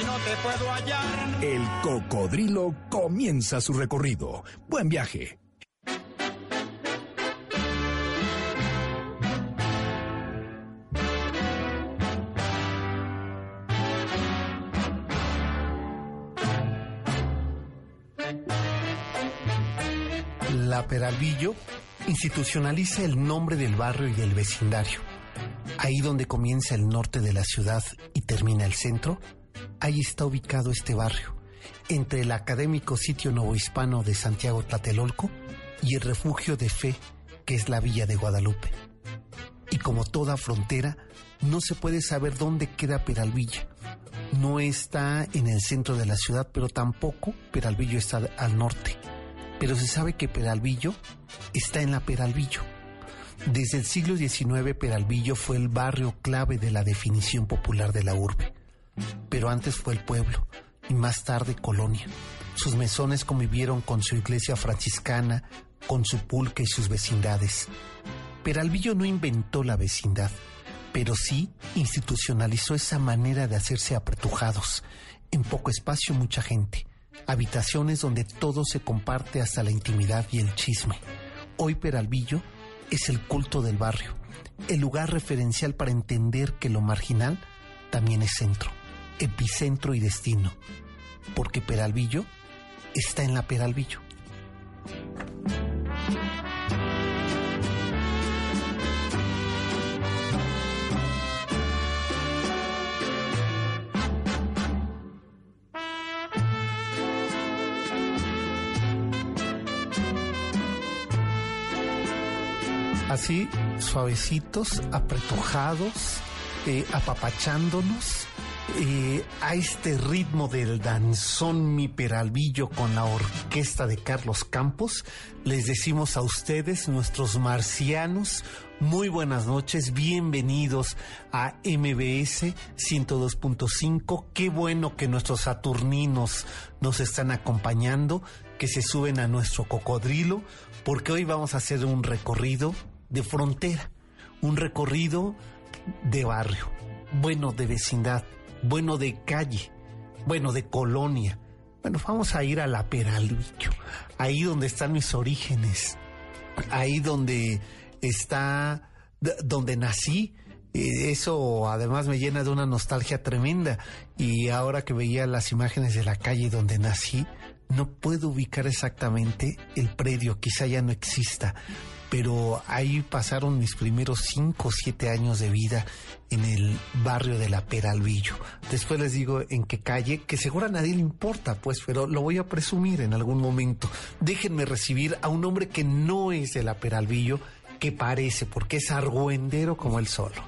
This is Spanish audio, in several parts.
y no te puedo hallar. El Cocodrilo comienza su recorrido. Buen viaje. La Peralvillo institucionaliza el nombre del barrio y del vecindario. Ahí donde comienza el norte de la ciudad y termina el centro, ahí está ubicado este barrio, entre el académico sitio novohispano de Santiago Tlatelolco y el refugio de fe que es la Villa de Guadalupe. Y como toda frontera, no se puede saber dónde queda Peralvillo. No está en el centro de la ciudad, pero tampoco Peralvillo está al norte. Pero se sabe que Peralvillo está en la Peralvillo. Desde el siglo XIX, Peralvillo fue el barrio clave de la definición popular de la urbe. Pero antes fue el pueblo y más tarde colonia. Sus mesones convivieron con su iglesia franciscana, con su pulque y sus vecindades. Peralvillo no inventó la vecindad, pero sí institucionalizó esa manera de hacerse apretujados. En poco espacio, mucha gente. Habitaciones donde todo se comparte hasta la intimidad y el chisme. Hoy Peralvillo es el culto del barrio, el lugar referencial para entender que lo marginal también es centro, epicentro y destino, porque Peralvillo está en la Peralvillo. Así, suavecitos, apretujados, eh, apapachándonos eh, a este ritmo del danzón mi peralvillo con la orquesta de Carlos Campos, les decimos a ustedes, nuestros marcianos, muy buenas noches, bienvenidos a MBS 102.5. Qué bueno que nuestros saturninos nos están acompañando, que se suben a nuestro cocodrilo, porque hoy vamos a hacer un recorrido de frontera, un recorrido de barrio, bueno de vecindad, bueno de calle, bueno de colonia. Bueno, vamos a ir a la Peralvillo, ahí donde están mis orígenes, ahí donde está, donde nací. Eso además me llena de una nostalgia tremenda. Y ahora que veía las imágenes de la calle donde nací, no puedo ubicar exactamente el predio, quizá ya no exista, pero ahí pasaron mis primeros cinco o siete años de vida en el barrio de la Peralvillo. Después les digo en qué calle, que seguro a nadie le importa, pues, pero lo voy a presumir en algún momento. Déjenme recibir a un hombre que no es de la Peralvillo, que parece, porque es argüendero como él solo.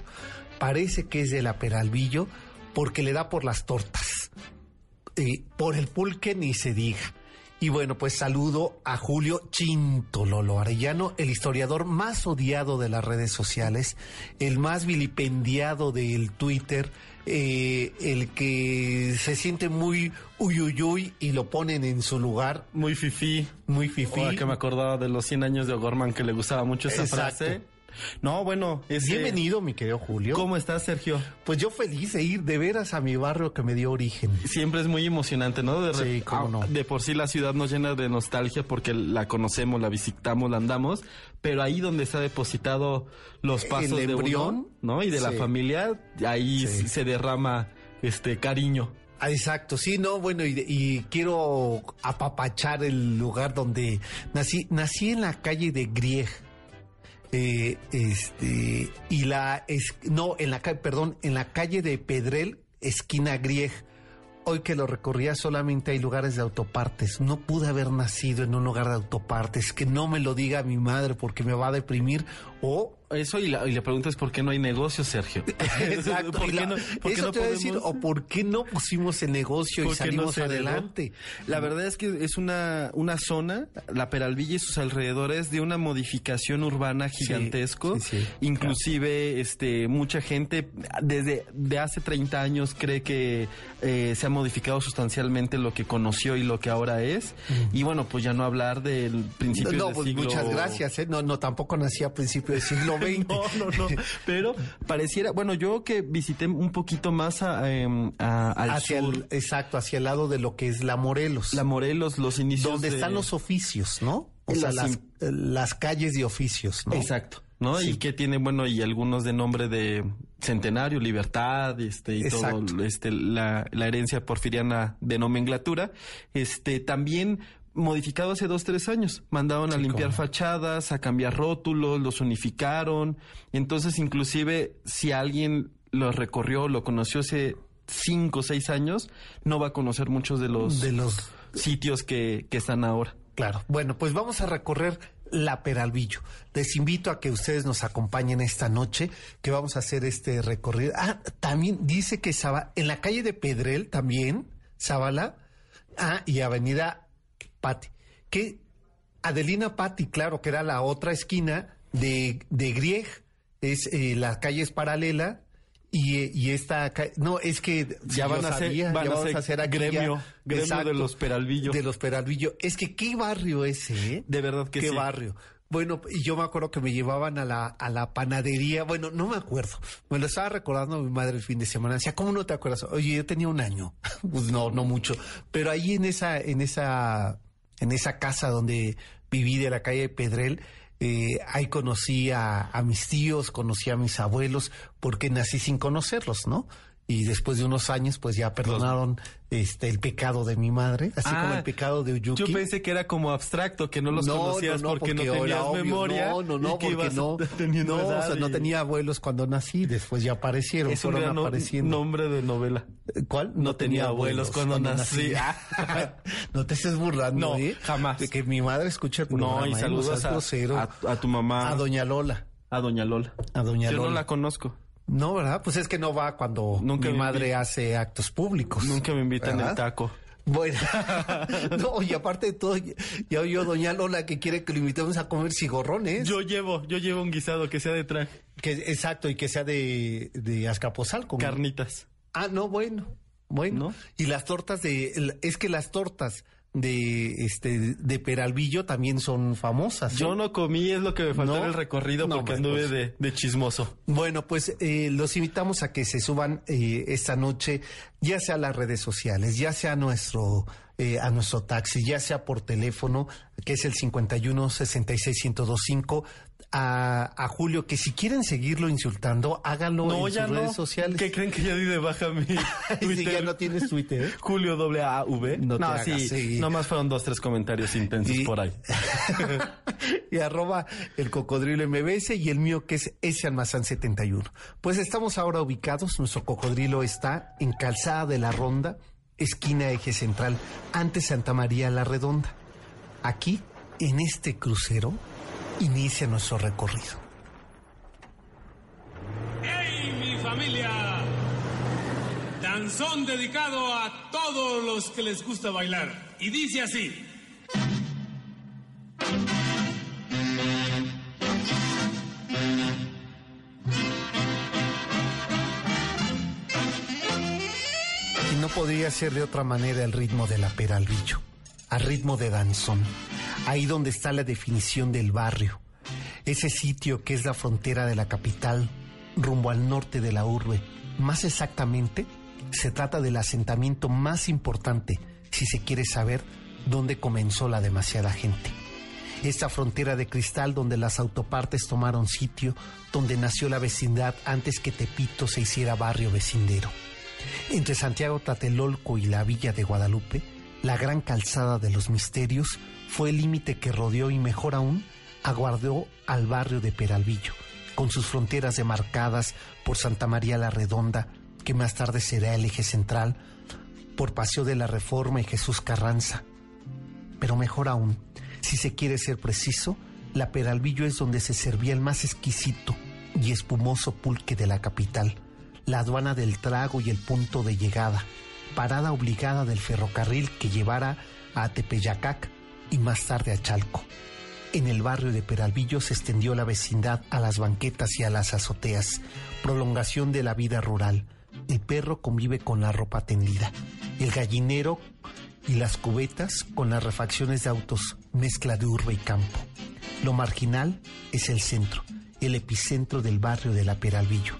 Parece que es de la Peralvillo porque le da por las tortas. Eh, por el pulque ni se diga y bueno, pues saludo a Julio Chinto Lolo Arellano, el historiador más odiado de las redes sociales, el más vilipendiado del Twitter, eh, el que se siente muy uyuyuy y lo ponen en su lugar. Muy fifí. Muy fifí. Ahora que me acordaba de los 100 años de O'Gorman que le gustaba mucho esa Exacto. frase. No, bueno, es que- Bienvenido, mi querido Julio. ¿Cómo estás, Sergio? Pues yo feliz de ir de veras a mi barrio que me dio origen. Siempre es muy emocionante, ¿no? De, Sí, cómo no. De por sí la ciudad nos llena de nostalgia porque la conocemos, la visitamos, la andamos, pero ahí donde está depositado los pasos El de embrión, uno, ¿no? Y de la familia, ahí Sí. se derrama este cariño. Ah, Exacto, sí, no, bueno, y, y quiero apapachar el lugar donde nací. Nací en la calle de Grieg. Eh, este, y la, es, no, en la perdón, en la calle de Pedrel, esquina Grieg. Hoy que lo recorría solamente hay lugares de autopartes. No pude haber nacido en un lugar de autopartes. Que no me lo diga mi madre porque me va a deprimir. O eso y la, y la pregunta es por qué no hay negocio, Sergio. Exacto. ¿Por qué la- no, por qué eso no te voy a decir, o por qué no pusimos el negocio y ¿Por qué no salimos adelante. La verdad es que es una, una zona, la Peralvilla y sus alrededores, de una modificación urbana gigantesco. sí, sí, Inclusive, este, mucha gente desde de hace 30 años cree que eh, se ha modificado sustancialmente lo que conoció y lo que ahora es. Y bueno, pues ya no hablar del principio No, del pues siglo... muchas gracias. ¿eh? No, no, tampoco nací a principios del siglo No, no, no. Pero pareciera, bueno, yo que visité un poquito más a, em, a- al hacia sur, el, exacto, hacia el lado de lo que es la Morelos. la Morelos, los inicios donde de- están los oficios, ¿no? O sea, Las las, las calles de oficios, ¿no? Exacto. ¿no? Sí. Y que tiene, bueno, y algunos de nombre de Centenario, Libertad, este, y Exacto. todo, este, la, la herencia porfiriana de nomenclatura. Este, también modificado hace dos, tres años. Mandaron a Sí, limpiar cómo fachadas, a cambiar rótulos, los unificaron. Entonces, inclusive, si alguien lo recorrió, lo conoció hace cinco o seis años, no va a conocer muchos de los, De los sitios que, que están ahora. Claro. Bueno, pues vamos a recorrer la Peralvillo. Les invito a que ustedes nos acompañen esta noche, que vamos a hacer este recorrido. Ah, también dice que Zaba- en la calle de Pedrel también, Zabala, ah, y Avenida Pati, que Adelina Pati, claro, que era la otra esquina de, de Grieg, es eh, la calle es paralela. Y, y esta no es que Ya van a ser- sabía, van ya a ser a hacer aquí gremio, ya- gremio de los Peralvillo. de los Peralvillo es que qué barrio ese ¿eh? De verdad que qué sí. barrio. Bueno, y yo me acuerdo que me llevaban a la, a la panadería. Bueno, no me acuerdo. Me lo estaba recordando mi madre el fin de semana. Decía, ¿cómo no te acuerdas? Oye, yo tenía un año. Pues no, no mucho. Pero ahí en esa, en esa, en esa casa donde viví de la calle de Pedrel, eh, ahí conocí a, a mis tíos, conocí a mis abuelos, porque nací sin conocerlos, ¿no? Y después de unos años, pues ya perdonaron este el pecado de mi madre, así Ah, como el pecado de Uyuki. Yo pensé que era como abstracto, que no los conocías porque, no tenías obvio. memoria. No, no, porque no. teniendo No, o no tenía abuelos cuando nací, después ya aparecieron, Es un fueron no- apareciendo. nombre de novela. ¿Cuál? No tenía abuelos cuando nací. no te estés burlando, No, ¿eh? jamás. De que mi madre escuche el programa. No, y ¿eh? saludos a, a, a tu mamá, A doña Lola. a doña Lola. A doña Yo no Lola. la conozco. No, ¿verdad? Pues es que no va cuando Nunca mi madre invi- hace actos públicos. Nunca me invitan ¿Verdad? el taco. Bueno, no, y aparte de todo, ya oyó doña Lola que quiere que lo invitemos a comer cigorrones. Yo llevo, yo llevo un guisado que sea de traje. Que, exacto, y que sea de, de Azcapotzalco. Carnitas. Ah, no, bueno, bueno. ¿No? Y las tortas de, es que las tortas de, este, de Peralvillo también son famosas. ¿eh? Yo no comí, es lo que me faltó No. en el recorrido porque anduve pues. de, de chismoso. Bueno, pues eh, los invitamos a que se suban eh, esta noche, ya sea a las redes sociales, ya sea a nuestro, eh, a nuestro taxi, ya sea por teléfono, que es el 51 66 1025, a, a Julio, que si quieren seguirlo insultando, háganlo No, en sus no. redes sociales. ¿Qué creen que ya di de baja mi Twitter? ya no tienes Twitter. Julio doble A V. No No, te sí, sí. Nomás fueron dos, tres comentarios intensos Y- por ahí. y arroba el cocodrilo MBS y el mío que es ese almazán 71. Pues estamos ahora ubicados, nuestro cocodrilo está en Calzada de la Ronda, esquina eje central, ante Santa María la Redonda. Aquí, en este crucero, inicia nuestro recorrido. ¡Hey, mi familia! Danzón dedicado a todos los que les gusta bailar. Y dice así. Y no podría ser de otra manera el ritmo de la Peralvillo, a ritmo de danzón, ahí donde está la definición del barrio, ese sitio que es la frontera de la capital, rumbo al norte de la urbe. Más exactamente, se trata del asentamiento más importante, si se quiere saber dónde comenzó la demasiada gente. Esta frontera de cristal donde las autopartes tomaron sitio, donde nació la vecindad antes que Tepito se hiciera barrio vecindero. Entre Santiago Tlatelolco y la villa de Guadalupe, la gran calzada de los misterios fue el límite que rodeó y mejor aún, aguardó al barrio de Peralvillo, con sus fronteras demarcadas por Santa María la Redonda, que más tarde será el eje central, por Paseo de la Reforma y Jesús Carranza. Pero mejor aún, si se quiere ser preciso, la Peralvillo es donde se servía el más exquisito, y espumoso pulque de la capital, la aduana del trago y el punto de llegada, parada obligada del ferrocarril que llevara a Tepeyacac y más tarde a Chalco. En el barrio de Peralvillo se extendió la vecindad a las banquetas y a las azoteas, prolongación de la vida rural. El perro convive con la ropa tendida, el gallinero y las cubetas con las refacciones de autos, mezcla de urbe y campo. Lo marginal es el centro, el epicentro del barrio de la Peralvillo,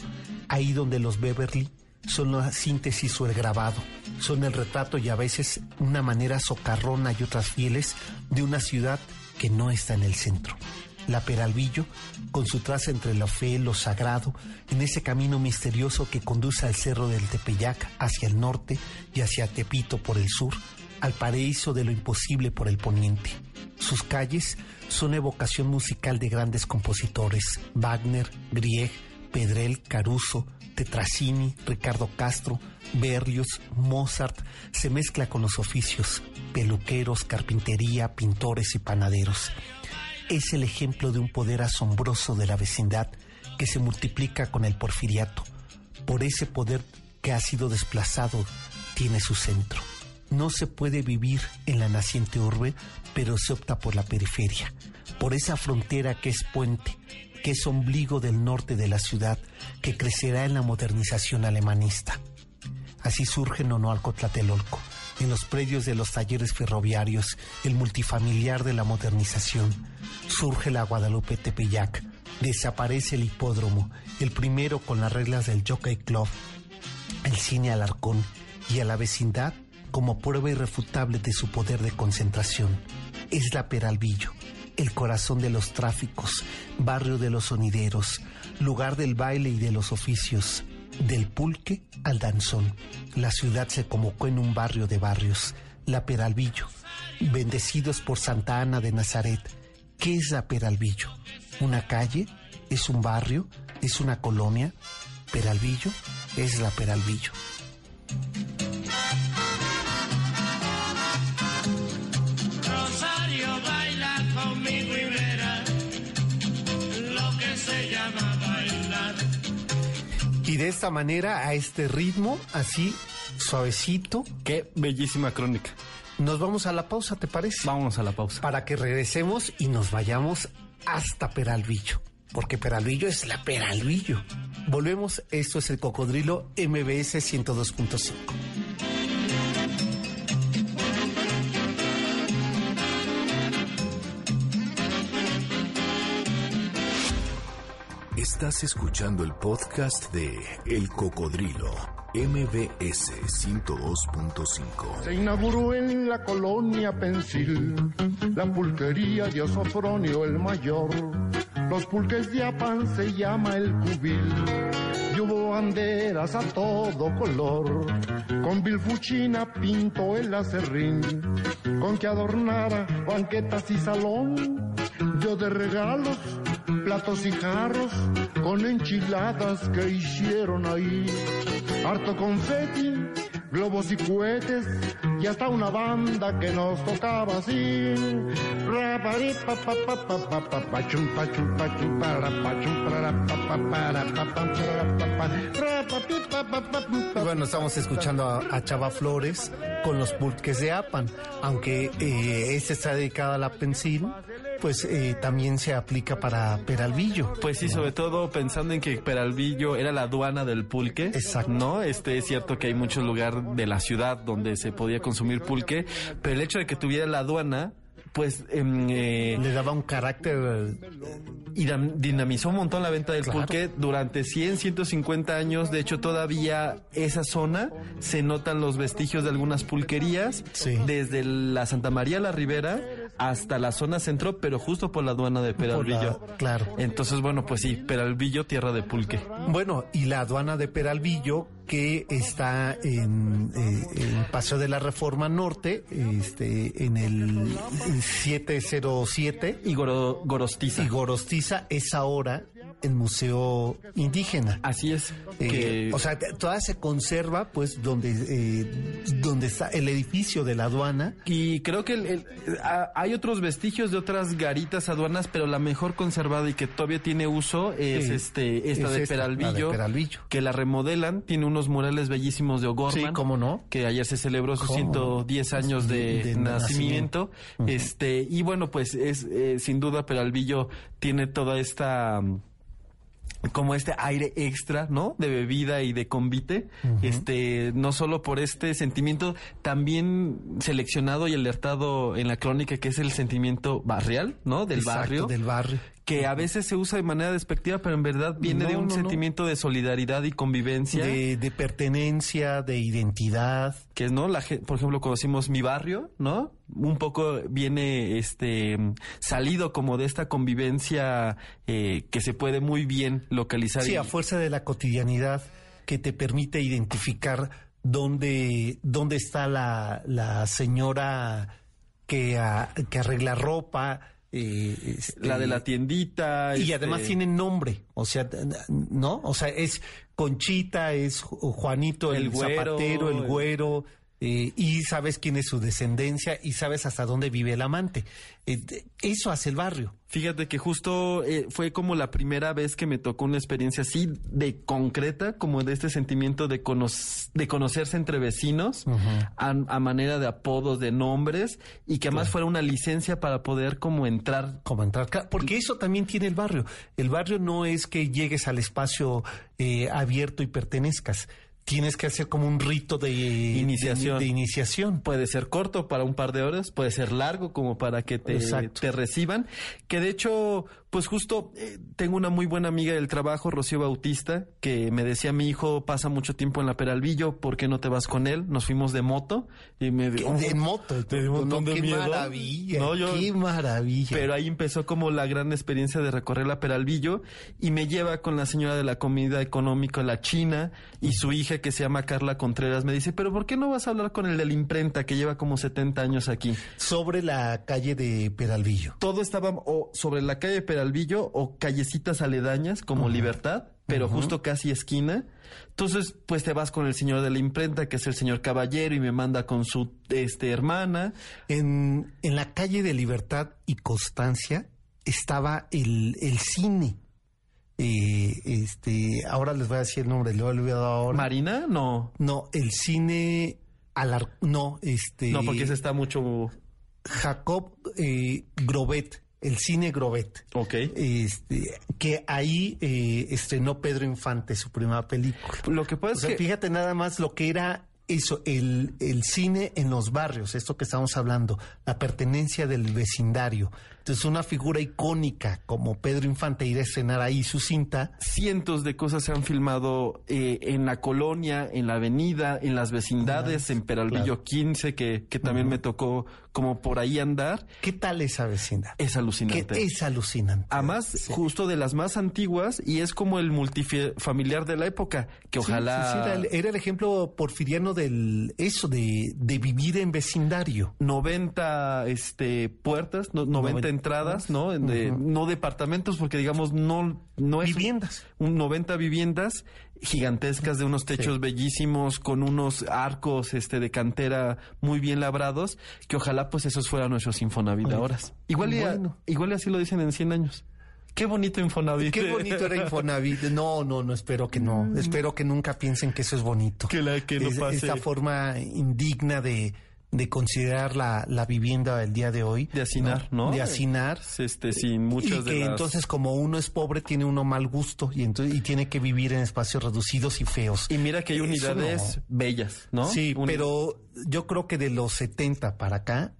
ahí donde los Beverly son la síntesis o el grabado, son el retrato y a veces una manera socarrona y otras fieles de una ciudad que no está en el centro. La Peralvillo, con su traza entre lo fe, lo sagrado, en ese camino misterioso que conduce al cerro del Tepeyac hacia el norte y hacia Tepito por el sur, al paraíso de lo imposible por el poniente. Sus calles son evocación musical de grandes compositores, Wagner, Grieg, Pedrel, Caruso, Tetracini, Ricardo Castro, Berlioz, Mozart, se mezcla con los oficios, peluqueros, carpintería, pintores y panaderos. Es el ejemplo de un poder asombroso de la vecindad que se multiplica con el porfiriato. Por ese poder que ha sido desplazado, tiene su centro. No se puede vivir en la naciente urbe, pero se opta por la periferia, por esa frontera que es puente, que es ombligo del norte de la ciudad, que crecerá en la modernización alemanista. Así surge Nonoalco Tlatelolco, en los predios de los talleres ferroviarios, el multifamiliar de la modernización. Surge la Guadalupe Tepeyac, desaparece el hipódromo, el primero con las reglas del Jockey Club, el cine Alarcón y a la vecindad como prueba irrefutable de su poder de concentración. Es la Peralvillo, el corazón de los tráficos, barrio de los sonideros, lugar del baile y de los oficios, del pulque al danzón. La ciudad se convocó en un barrio de barrios, la Peralvillo, bendecidos por Santa Ana de Nazaret. ¿Qué es la Peralvillo? ¿Una calle? ¿Es un barrio? ¿Es una colonia? Peralvillo es la Peralvillo. Y de esta manera, a este ritmo, así suavecito. Qué bellísima crónica. Nos vamos a la pausa, ¿te parece? Vámonos a la pausa. Para que regresemos y nos vayamos hasta Peralvillo. Porque Peralvillo es la Peralvillo. Volvemos, esto es el Cocodrilo MBS 102.5. Estás escuchando el podcast de El Cocodrilo, MBS 102.5. Se inauguró en la colonia Pensil la pulquería de Osofronio el Mayor. Los pulques de Apan se llama el cubil. Y hubo banderas a todo color. Con bilfuchina pintó el acerrín. Con que adornara banquetas y salón. Yo de regalos platos y jarros con enchiladas que hicieron ahí. Harto confeti, globos y cohetes y hasta una banda que nos tocaba así. Bueno, estamos escuchando a, a, Chava Flores con los pulques de Apan, aunque eh, este está dedicado a la pensil, pues eh, también se aplica para Peralvillo. Pues sí, sobre todo pensando en que Peralvillo era la aduana del pulque. Exacto. No, este es cierto que hay muchos lugares de la ciudad donde se podía consumir pulque, pero el hecho de que tuviera la aduana pues eh, le daba un carácter y dinamizó un montón la venta del Claro. pulque durante 100, 150 años. De hecho, todavía esa zona se notan los vestigios de algunas pulquerías Sí. desde la Santa María la Ribera hasta la zona centro, pero justo por la aduana de Peralvillo. La- claro. Entonces, bueno, pues sí, Peralvillo, tierra de pulque. Bueno, y la aduana de Peralvillo, que está en, eh, en Paseo de la Reforma Norte, este, en el 707, Y Goro- Gorostiza. y Gorostiza es ahora el Museo Indígena. Así es. Eh, que- o sea, toda se conserva, pues, donde, eh, donde está el edificio de la aduana. Y creo que el- el- a- hay otros vestigios de otras garitas aduanas, pero la mejor conservada y que todavía tiene uso es Sí, este esta es de, esta, la de Peralvillo, que la remodelan, tiene unos murales bellísimos de O'Gorman. Sí, cómo no. Que ayer se celebró sus ¿Cómo? 110 años de, De nacimiento. nacimiento. Este, y bueno, pues es eh, sin duda Peralvillo tiene toda esta como este aire extra, ¿no? De bebida y de convite. Este, no solo por este sentimiento también seleccionado y alertado en la crónica, que es el sentimiento barrial, ¿no? Del Exacto, barrio. Del barrio. Que a veces se usa de manera despectiva, pero en verdad viene No, de un no, no. sentimiento de solidaridad y convivencia. De, de pertenencia, de identidad. que es, ¿no? La, por ejemplo, conocimos mi barrio, ¿no? Un poco viene este salido como de esta convivencia eh, que se puede muy bien localizar. Sí, y- a fuerza de la cotidianidad que te permite identificar dónde, dónde está la, la señora que, ah, que arregla ropa. Eh, este, la de la tiendita. Y este, además tienen nombre, o sea, ¿no? O sea, es Conchita, es Ju- Juanito, el, El güero, zapatero, el el- güero, eh, y sabes quién es su descendencia y sabes hasta dónde vive el amante. Eh, eso hace el barrio. Fíjate que justo eh, fue como la primera vez que me tocó una experiencia así de concreta, como de este sentimiento de, cono- de conocerse entre vecinos a, a manera de apodos, de nombres, y que además fuera una licencia para poder como entrar como entrar. Porque eso también tiene el barrio. El barrio no es que llegues al espacio abierto y pertenezcas. Tienes que hacer como un rito de Iniciación. De, de iniciación. Puede ser corto para un par de horas, puede ser largo como para que te reciban. Que de hecho, pues justo eh, tengo una muy buena amiga del trabajo, Rocío Bautista, que me decía mi hijo pasa mucho tiempo en la Peralvillo, ¿por qué no te vas con él? Nos fuimos de moto y me En moto. Me dio un montón No, de qué miedo. maravilla. No, yo- Qué maravilla. Pero ahí empezó como la gran experiencia de recorrer la Peralvillo y me lleva con la señora de la comida económica, la China, y su hija que se llama Carla Contreras. Me dice, pero ¿por qué no vas a hablar con el de la imprenta que lleva como 70 años aquí? Sobre la calle de Peralvillo. Todo estaba o sobre la calle Peralvillo o callecitas aledañas como Libertad, pero justo casi esquina. Entonces, pues te vas con el señor de la imprenta, que es el señor Caballero, y me manda con su este, hermana. En, en la calle de Libertad y Constancia estaba el, el cine. Eh, este, ahora les voy a decir el nombre, lo he olvidado ahora. Marina, no. no, el cine Alar- no, este No, porque ese está mucho. Jacob eh, Grobet, el cine Grobet. Ok. Este, que ahí eh, estrenó Pedro Infante su primera película. Lo que O pasa sea, que. fíjate nada más lo que era eso, el, el cine en los barrios, esto que estamos hablando, la pertenencia del vecindario. Entonces, una figura icónica como Pedro Infante ir a estrenar ahí su cinta. Cientos de cosas se han filmado eh, en la colonia, en la avenida, en las vecindades, en Peralvillo 15, que, que también me tocó como por ahí andar. ¿Qué tal esa vecindad? Es alucinante. es alucinante. Además, justo de las más antiguas, y es como el multifamiliar de la época, que Sí, ojalá... sí, sí, era, el, era el ejemplo porfiriano del eso, de, de vivir en vecindario. 90 este, puertas, no- 90 90 entradas, ¿no? De- No departamentos, porque digamos, no, no es... Viviendas. Un 90 viviendas gigantescas de unos techos Sí. bellísimos, con unos arcos este, de cantera muy bien labrados, que ojalá pues esos fueran nuestros Infonavit ahora. Igual, y, igual y así lo dicen en 100 años. Qué bonito Infonavit. Qué bonito era Infonavit. No, no, no, espero que no. Espero que nunca piensen que eso es bonito. Que la- que no Es- pase. Esta forma indigna de, de considerar la, la vivienda del día de hoy. De hacinar, ¿no? De hacinar. Este, sin muchas y de que las- entonces como uno es pobre tiene uno mal gusto y entonces y tiene que vivir en espacios reducidos y feos. Y mira que hay unidades no. bellas, ¿no? Sí, pero yo creo que de los 70 para acá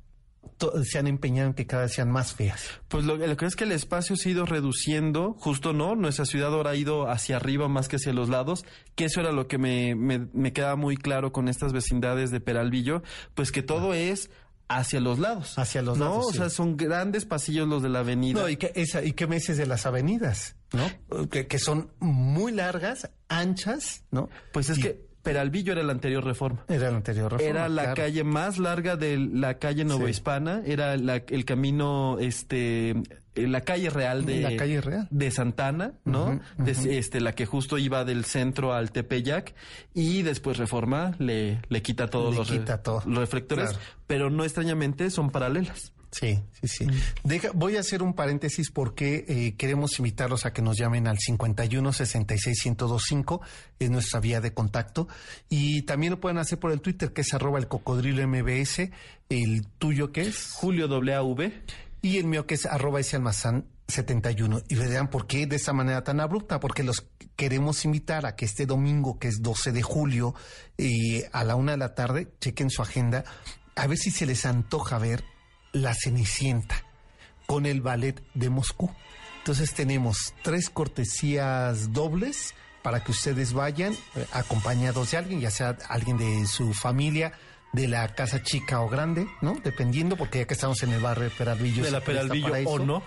se han empeñado en que cada vez sean más feas. Pues lo, lo que es que el espacio se ha ido reduciendo, justo no, nuestra ciudad ahora ha ido hacia arriba más que hacia los lados, que eso era lo que me, me, me quedaba muy claro con estas vecindades de Peralvillo, pues que todo es hacia los lados. Hacia los ¿no? lados, O sí. sea, son grandes pasillos los de la avenida. No, y que esa, y qué meses de las avenidas, ¿no? Que, que son muy largas, anchas, ¿no? pues es Y que Peralvillo era la anterior reforma. era la anterior reforma, Era la claro. calle más larga de la calle Nueva Sí. Hispana, era la- el camino este eh, la calle real de La calle real. de Santana, ¿no? De- este la que justo iba del centro al Tepeyac y después Reforma le, le quita todos Le los, quita todo. los reflectores, Claro. pero no extrañamente son paralelas. Sí, sí, sí. Deja- voy a hacer un paréntesis porque eh, queremos invitarlos a que nos llamen al 51 66 1025, es nuestra vía de contacto. Y también lo pueden hacer por el Twitter, que es arroba el cocodrilo MBS, el tuyo que es, Julio WV. y el mío que es arroba ese almazán 71. Y verán por qué de esta manera tan abrupta, porque los queremos invitar a que este domingo, que es 12 de julio, eh, a la una de la tarde, chequen su agenda, a ver si se les antoja ver La Cenicienta con el ballet de Moscú. Entonces tenemos tres cortesías dobles para que ustedes vayan eh, acompañados de alguien, ya sea alguien de su familia, de la casa chica o grande, ¿no? Dependiendo, porque ya que estamos en el barrio de Peralvillo. De la Peralvillo o no.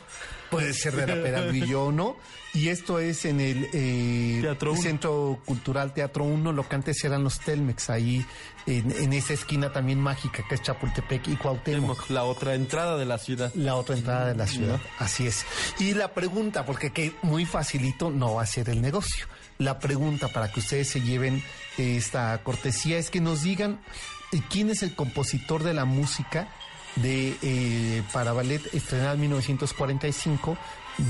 Puede ser de la Peralvillo o no. Y esto es en el eh. Centro Cultural Teatro 1, lo que antes eran los Telmex, ahí en, en esa esquina también mágica que es Chapultepec y Cuauhtémoc. La otra entrada de la ciudad. La otra entrada de la ciudad, así es. Y la pregunta, porque que muy facilito no va a ser el negocio. La pregunta para que ustedes se lleven eh, esta cortesía es que nos digan eh, quién es el compositor de la música de eh, para ballet estrenada en 1945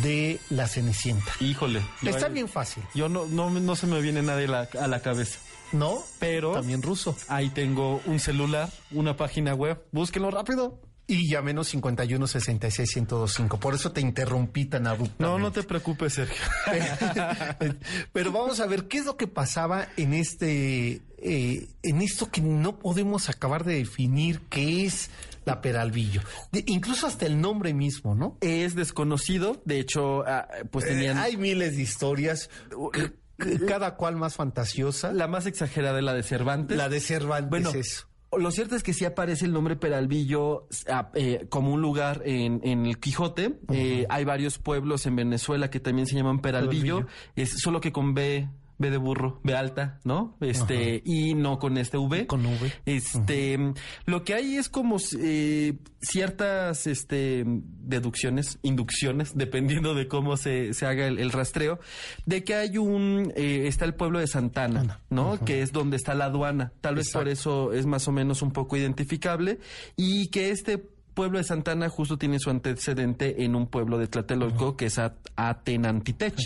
de La Cenicienta. Híjole. Está bien fácil, Yo no, no, no se me viene nadie la- a la cabeza. ¿no? Pero También ruso. ahí tengo un celular, una página web. Búsquenlo rápido. Y ya menos 51 66 1025. Por eso te interrumpí tan abruptamente. No, no te preocupes, Sergio. Pero vamos a ver qué es lo que pasaba en este, eh, en esto que no podemos acabar de definir qué es la Peralvillo. De- incluso hasta el nombre mismo, ¿no? es desconocido. De hecho, ah, pues tenían. Eh, hay miles de historias, c- c- cada cual más fantasiosa. La, La más exagerada es la de Cervantes. de Cervantes Bueno, es. Lo cierto es que sí aparece el nombre Peralvillo eh, como un lugar en, en el Quijote. Eh, hay varios pueblos en Venezuela que también se llaman Peralvillo, Peralvillo. es solo que con B, B de burro, B alta, ¿no? Este, y no con este V. Con V. Este, lo que hay es como eh, ciertas este, deducciones, inducciones, dependiendo de cómo se, se haga el, el rastreo, de que hay un, eh, está el pueblo de Santana, ¿no? Que es donde está la aduana. Tal vez por eso es más o menos un poco identificable y que este pueblo de Santana justo tiene su antecedente en un pueblo de Tlatelolco que es At- Atenantitech.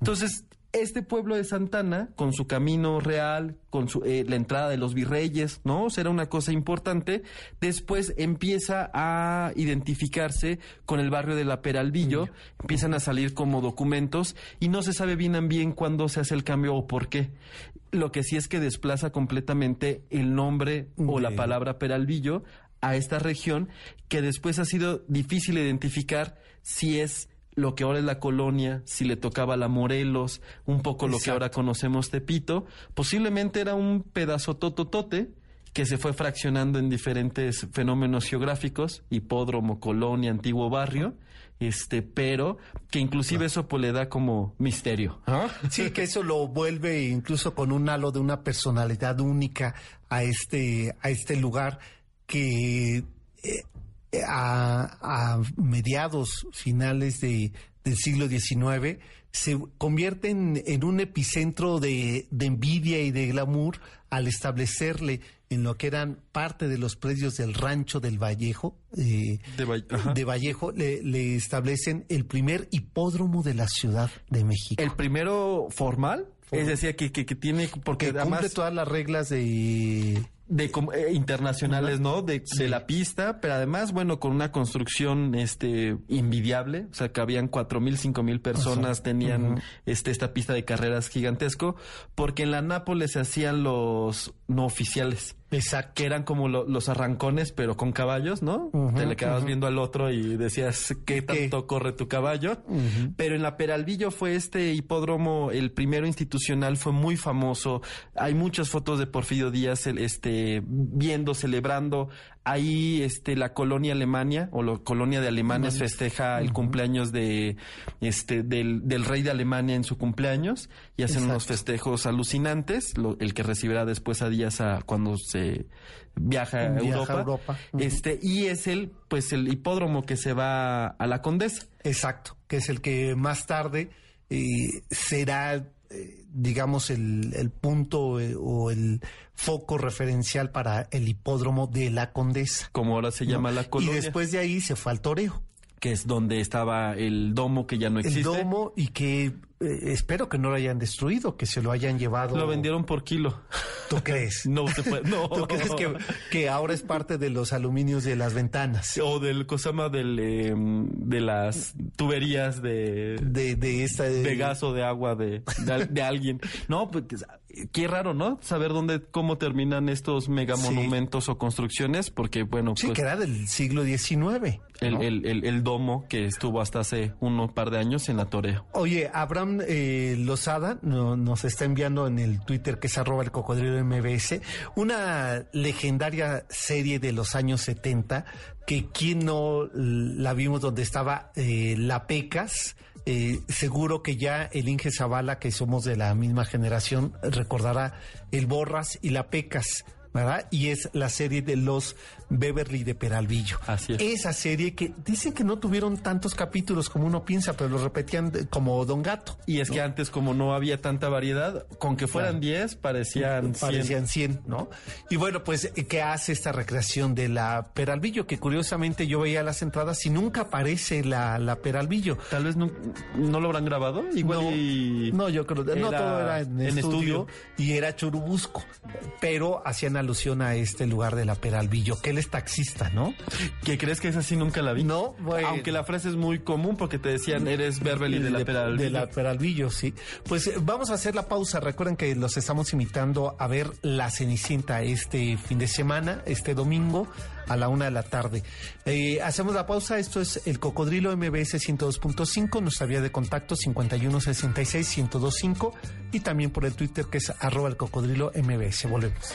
Entonces, este pueblo de Santana, con su camino real, con su, eh, la entrada de los virreyes, ¿no? Será una cosa importante. Después empieza a identificarse con el barrio de la Peralvillo, empiezan a salir como documentos y no se sabe bien bien cuándo se hace el cambio o por qué. Lo que sí es que desplaza completamente el nombre o la palabra Peralvillo a esta región que después ha sido difícil identificar si es lo que ahora es la colonia, si le tocaba la Morelos, un poco lo que ahora conocemos Tepito, posiblemente era un pedazo tototote que se fue fraccionando en diferentes fenómenos geográficos, hipódromo, colonia, antiguo barrio, este, pero que inclusive eso pues le da como misterio. Sí, que eso lo vuelve incluso con un halo de una personalidad única a este, a este lugar que eh, a, a mediados finales de, del siglo XIX se convierte en, en un epicentro de, de envidia y de glamour al establecerle en lo que eran parte de los predios del rancho del Vallejo, eh, De Valle- ajá. de Vallejo, le, le establecen el primer hipódromo de la Ciudad de México. El primero formal, es decir, que, que, que tiene, porque que cumple todas las reglas de de eh, internacionales, ¿no? De, Sí. de la pista, pero además, bueno, con una construcción este invidiable, o sea, que habían cuatro mil, cinco mil personas, tenían este esta pista de carreras gigantesco, porque en la Nápoles se hacían los no oficiales. Exacto Que eran como lo- los arrancones, pero con caballos, ¿no? Te le quedabas viendo al otro y decías qué ¿Qué? tanto corre tu caballo. Pero en la Peralvillo fue este hipódromo, el primero institucional, fue muy famoso. Hay muchas fotos de Porfirio Díaz, el, este, viendo, celebrando Ahí este, la colonia Alemania o la colonia de alemanes festeja el cumpleaños de, este, del, del, rey de Alemania en su cumpleaños y hacen unos festejos alucinantes, el que recibirá después a días a, cuando se viaja, a Europa. Este, y es el, pues el hipódromo que se va a la Condesa. Exacto, que es el que más tarde eh, será, eh, digamos, el, el punto eh, o el foco referencial para el hipódromo de la Condesa. Como ahora se llama la colonia. Y después de ahí se fue al toreo. Que es donde estaba el domo que ya no existe. El domo y que eh, espero que no lo hayan destruido, que se lo hayan llevado. Lo vendieron por kilo. ¿Tú crees? no se puede. No. ¿Tú crees que, que, ahora es parte de los aluminios de las ventanas? O del cosama del eh, de las tuberías de de, de esta de, gas o de agua de, de, alguien. No, pues qué raro, ¿no? Saber dónde cómo terminan estos megamonumentos o construcciones, porque bueno, sí, pues, que era del siglo XIX. El, el, el, el, domo que estuvo hasta hace un par de años en la Torea. Oye, Abraham eh, Lozada nos está enviando en el Twitter que es arroba el cocodrilo MBS una legendaria serie de los años 70 que quien no la vimos donde estaba eh, La Pecas. Eh, seguro que ya el Inge Zavala, que somos de la misma generación, recordará el Borras y La Pecas. ¿Verdad? Y es la serie de los Beverly de Peralvillo. Así es. Esa serie que dicen que no tuvieron tantos capítulos como uno piensa, pero lo repetían como Don Gato. Y es que antes, como no había tanta variedad, con que fueran 10, parecían 100. Parecían 100, ¿no? Y bueno, pues, ¿qué hace esta recreación de la Peralvillo? Que curiosamente yo veía las entradas y nunca aparece la, la Peralvillo. Tal vez no, no lo habrán grabado. Igual no, y no, yo creo no todo era en, en estudio, estudio, y era Churubusco, pero hacían alusión a este lugar de la Peralvillo, que les taxista, ¿no? ¿Qué crees que es así? Nunca la vi. No, bueno. Aunque la frase es muy común porque te decían, eres Beverly de, de la Peralvillo. De la Peralvillo, sí. Pues eh, vamos a hacer la pausa. Recuerden que los estamos invitando a ver La Cenicienta este fin de semana, este domingo a la una de la tarde. Eh, hacemos la pausa. Esto es el Cocodrilo MBS 102.5, nuestra vía de contacto 5166-1025 y también por el Twitter que es arroba el Cocodrilo MBS. Volvemos.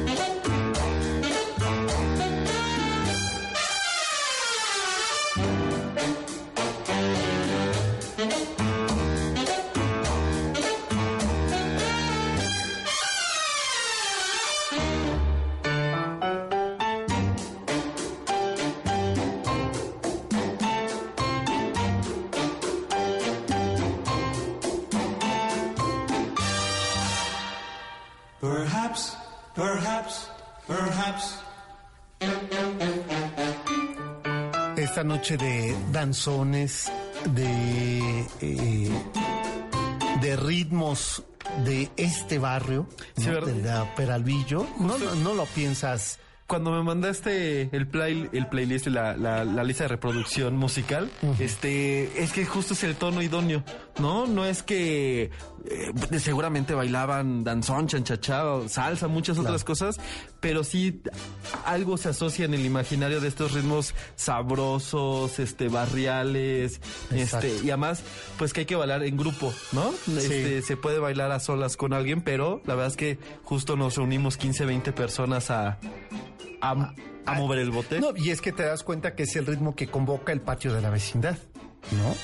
Esta noche de danzones, de, eh, de ritmos de este barrio, Sí, ¿no? ¿verdad? de la Peralvillo, no, no, no lo piensas. Cuando me mandaste el play, el playlist, la, la, la lista de reproducción musical, este, es que justo es el tono idóneo, ¿no? No es que eh, seguramente bailaban danzón, chanchachá, salsa, muchas otras cosas, pero sí algo se asocia en el imaginario de estos ritmos sabrosos, este, barriales, Exacto. este, y además, pues que hay que bailar en grupo, ¿no? Este, se puede bailar a solas con alguien, pero la verdad es que justo nos reunimos 15, 20 personas a, a, a mover el bote. No, y es que te das cuenta que es el ritmo que convoca el patio de la vecindad, ¿no?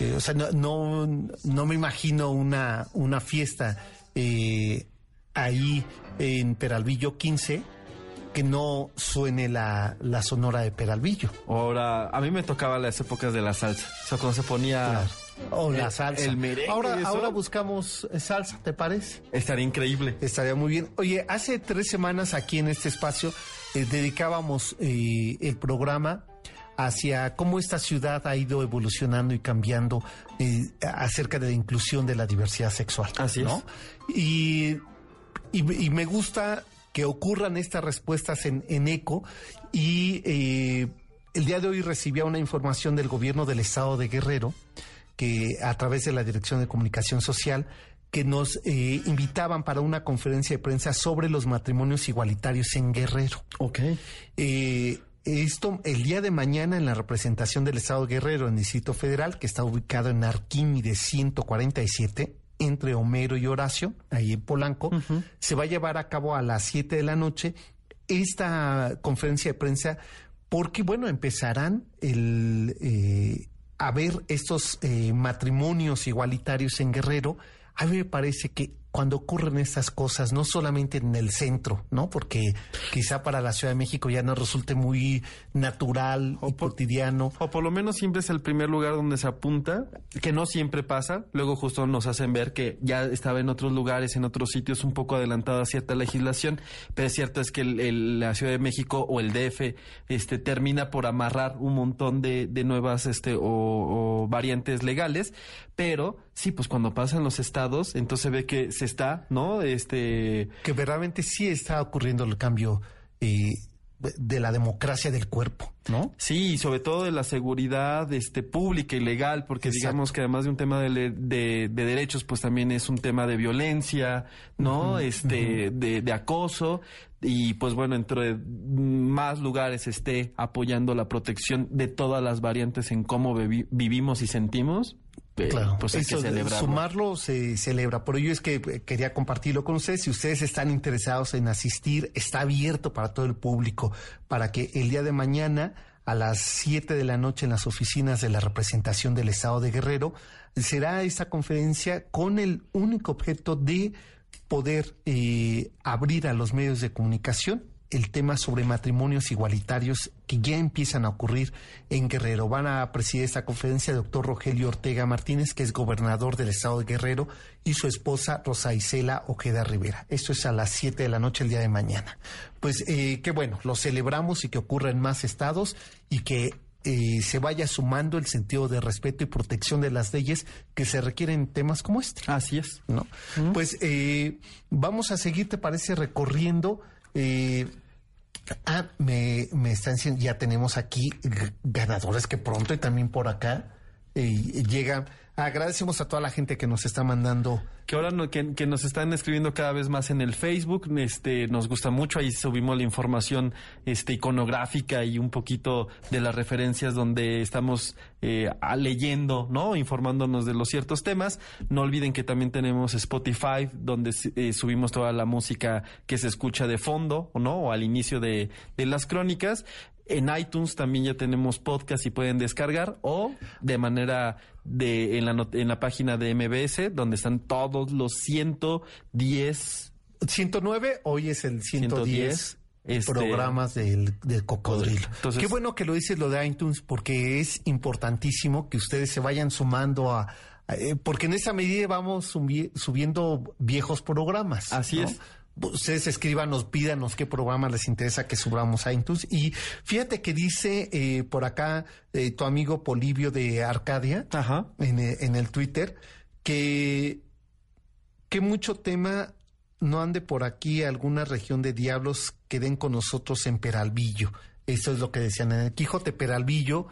Eh, o sea, no, no, no me imagino una, una fiesta eh, ahí en Peralvillo 15 que no suene la, la sonora de Peralvillo. Ahora, a mí me tocaba las épocas de la salsa. O sea, cuando se ponía... O la El- salsa. el merengue, Ahora, eso. ahora buscamos eh, salsa, ¿te parece? Estaría increíble. Estaría muy bien. Oye, hace tres semanas aquí en este espacio eh, dedicábamos eh, el programa hacia cómo esta ciudad ha ido evolucionando y cambiando eh, acerca de la inclusión de la diversidad sexual. Así ¿no? es. Y, y, y me gusta que ocurran estas respuestas en, en eco y eh, el día de hoy recibía una información del gobierno del estado de Guerrero que a través de la Dirección de Comunicación Social que nos eh, invitaban para una conferencia de prensa sobre los matrimonios igualitarios en Guerrero. Ok. Eh, esto el día de mañana en la representación del Estado de Guerrero en el Distrito Federal, que está ubicado en Arquímedes 147, entre Homero y Horacio, ahí en Polanco, se va a llevar a cabo a las 7 de la noche esta conferencia de prensa porque, bueno, empezarán el, eh, a ver estos eh, matrimonios igualitarios en Guerrero. A mí me parece que cuando ocurren estas cosas, no solamente en el centro, ¿no? Porque quizá para la Ciudad de México ya no resulte muy natural o cotidiano. O por lo menos siempre es el primer lugar donde se apunta, que no siempre pasa. Luego justo nos hacen ver que ya estaba en otros lugares, en otros sitios un poco adelantada cierta legislación, pero es cierto es que la Ciudad de México o el DF este, termina por amarrar un montón de, nuevas este, o variantes legales, pero sí, pues cuando pasan los estados, entonces ve que se está, ¿no? Este... Que verdaderamente sí está ocurriendo el cambio eh, de la democracia del cuerpo, ¿no? Sí, y sobre todo de la seguridad este, pública y legal, porque digamos que además de un tema de, de, derechos, pues también es un tema de violencia, ¿no? este, de, de acoso, y pues bueno, entre más lugares esté apoyando la protección de todas las variantes en cómo vivimos y sentimos, Claro, pues eso, sumarlo se celebra. Por ello es que eh, quería compartirlo con ustedes. Si ustedes están interesados en asistir, está abierto para todo el público para que el día de mañana a las 7 de la noche en las oficinas de la representación del Estado de Guerrero será esta conferencia con el único objeto de poder eh, abrir a los medios de comunicación el tema sobre matrimonios igualitarios que ya empiezan a ocurrir en Guerrero. Van a presidir esta conferencia el doctor Rogelio Ortega Martínez, que es gobernador del estado de Guerrero, y su esposa Rosa Isela Ojeda Rivera. Esto es a las 7 de la noche el día de mañana. Pues eh, que bueno, lo celebramos y que ocurra en más estados y que eh, se vaya sumando el sentido de respeto y protección de las leyes que se requieren en temas como este. Así es. ¿no? Pues eh, vamos a seguir, ¿te parece, recorriendo eh, ah, me, me están diciendo, ya tenemos aquí ganadores que pronto y también por acá eh, llegan. Agradecemos a toda la gente que nos está mandando que ahora no, que, nos están escribiendo cada vez más en el Facebook, este, nos gusta mucho, ahí subimos la información este, iconográfica y un poquito de las referencias donde estamos eh, leyendo, ¿no? Informándonos de los ciertos temas. No olviden que también tenemos Spotify, donde eh, subimos toda la música que se escucha de fondo, ¿no? O al inicio de, de las crónicas. En iTunes también ya tenemos podcast y pueden descargar o de manera de en la, en la página de MBS donde están todos los 110 109, hoy es el 110, este, programas del, cocodrilo. Qué bueno que lo dices lo de iTunes porque es importantísimo que ustedes se vayan sumando a, eh, porque en esa medida vamos subiendo viejos programas. Así es ustedes escríbanos, pídanos qué programa les interesa que subamos a iTunes. Y fíjate que dice eh, por acá eh, tu amigo Polivio de Arcadia En, eh, en, el Twitter que, que mucho tema no ande por aquí alguna región de diablos que den con nosotros en Peralvillo. Eso es lo que decían en el Quijote Peralvillo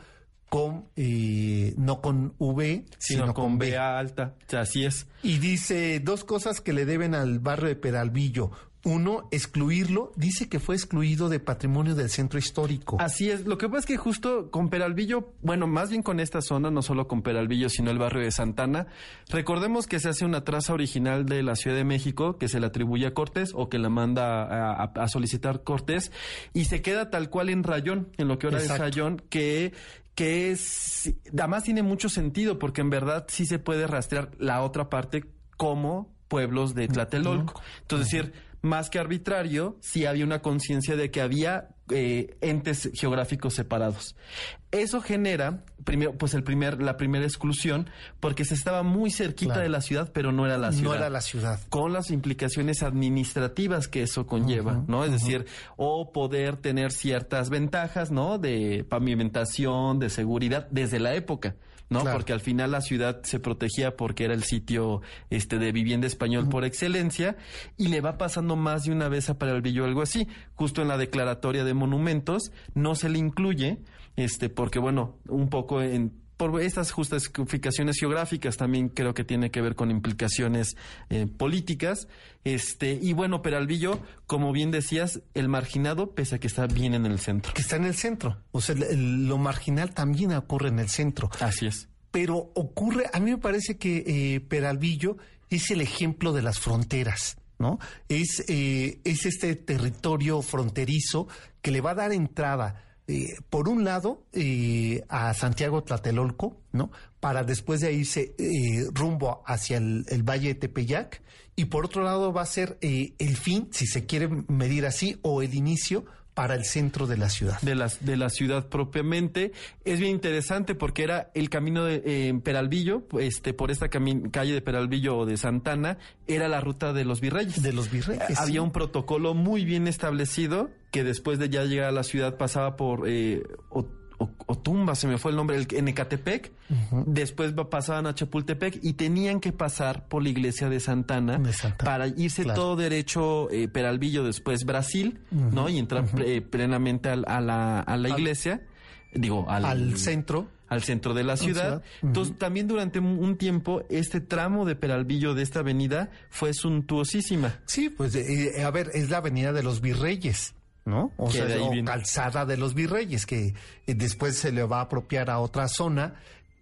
con eh, no con V, sino, con, B. alta. Así es. Y dice dos cosas que le deben al barrio de Peralvillo. Uno, excluirlo. Dice que fue excluido de patrimonio del centro histórico. Así es. Lo que pasa es que justo con Peralvillo, bueno, más bien con esta zona, no solo con Peralvillo, sino el barrio de Santana, recordemos que se hace una traza original de la Ciudad de México que se le atribuye a Cortés o que la manda a, solicitar Cortés y se queda tal cual en Rayón, en lo que ahora es Rayón, que que es, además tiene mucho sentido porque en verdad sí se puede rastrear la otra parte como pueblos de Tlatelolco. Entonces, decir, más que arbitrario, sí había una conciencia de que había eh, entes geográficos separados. Eso genera, primero, pues el primer, la primera exclusión, porque se estaba muy cerquita de la ciudad, pero no era la ciudad. No era la ciudad. Con las implicaciones administrativas que eso conlleva, ¿no? Es decir, o poder tener ciertas ventajas, ¿no? De pavimentación, de seguridad, desde la época. ¿No? Porque al final la ciudad se protegía porque era el sitio este de vivienda español por excelencia y le va pasando más de una vez a Peralvillo algo así. Justo en la declaratoria de monumentos no se le incluye este porque bueno, un poco en por estas justificaciones geográficas también creo que tiene que ver con implicaciones eh, políticas. Este, y bueno, Peralvillo, como bien decías, el marginado, pese a que está bien en el centro. Que está en el centro. O sea, lo marginal también ocurre en el centro. Así es. Pero ocurre, a mí me parece que eh, Peralvillo es el ejemplo de las fronteras. ¿No? Es, eh, es este territorio fronterizo que le va a dar entrada eh, por un lado, eh, a Santiago Tlatelolco, ¿no? Para después de irse eh, rumbo hacia el, Valle de Tepeyac. Y por otro lado va a ser el fin, si se quiere medir así, o el inicio para el centro de la ciudad. De la, de la ciudad propiamente. Es bien interesante porque era el camino de Peralvillo, este, por esta calle de Peralvillo o de Santana, era la ruta de los virreyes. De los virreyes. Había un protocolo muy bien establecido que después de ya llegar a la ciudad pasaba por eh, Otumba, se me fue el nombre, el, en Ecatepec, después pasaban a Chapultepec y tenían que pasar por la iglesia de Santana, para irse todo derecho eh, Peralvillo, después Brasil, ¿no? Y entrar eh, plenamente a, la, a la iglesia, digo, al, centro. al centro de la ciudad. Entonces, también durante un tiempo, este tramo de Peralvillo de esta avenida fue suntuosísima. Sí, pues, eh, a ver, es la avenida de los virreyes. ¿No? O sea, calzada de los virreyes, que eh, después se le va a apropiar a otra zona,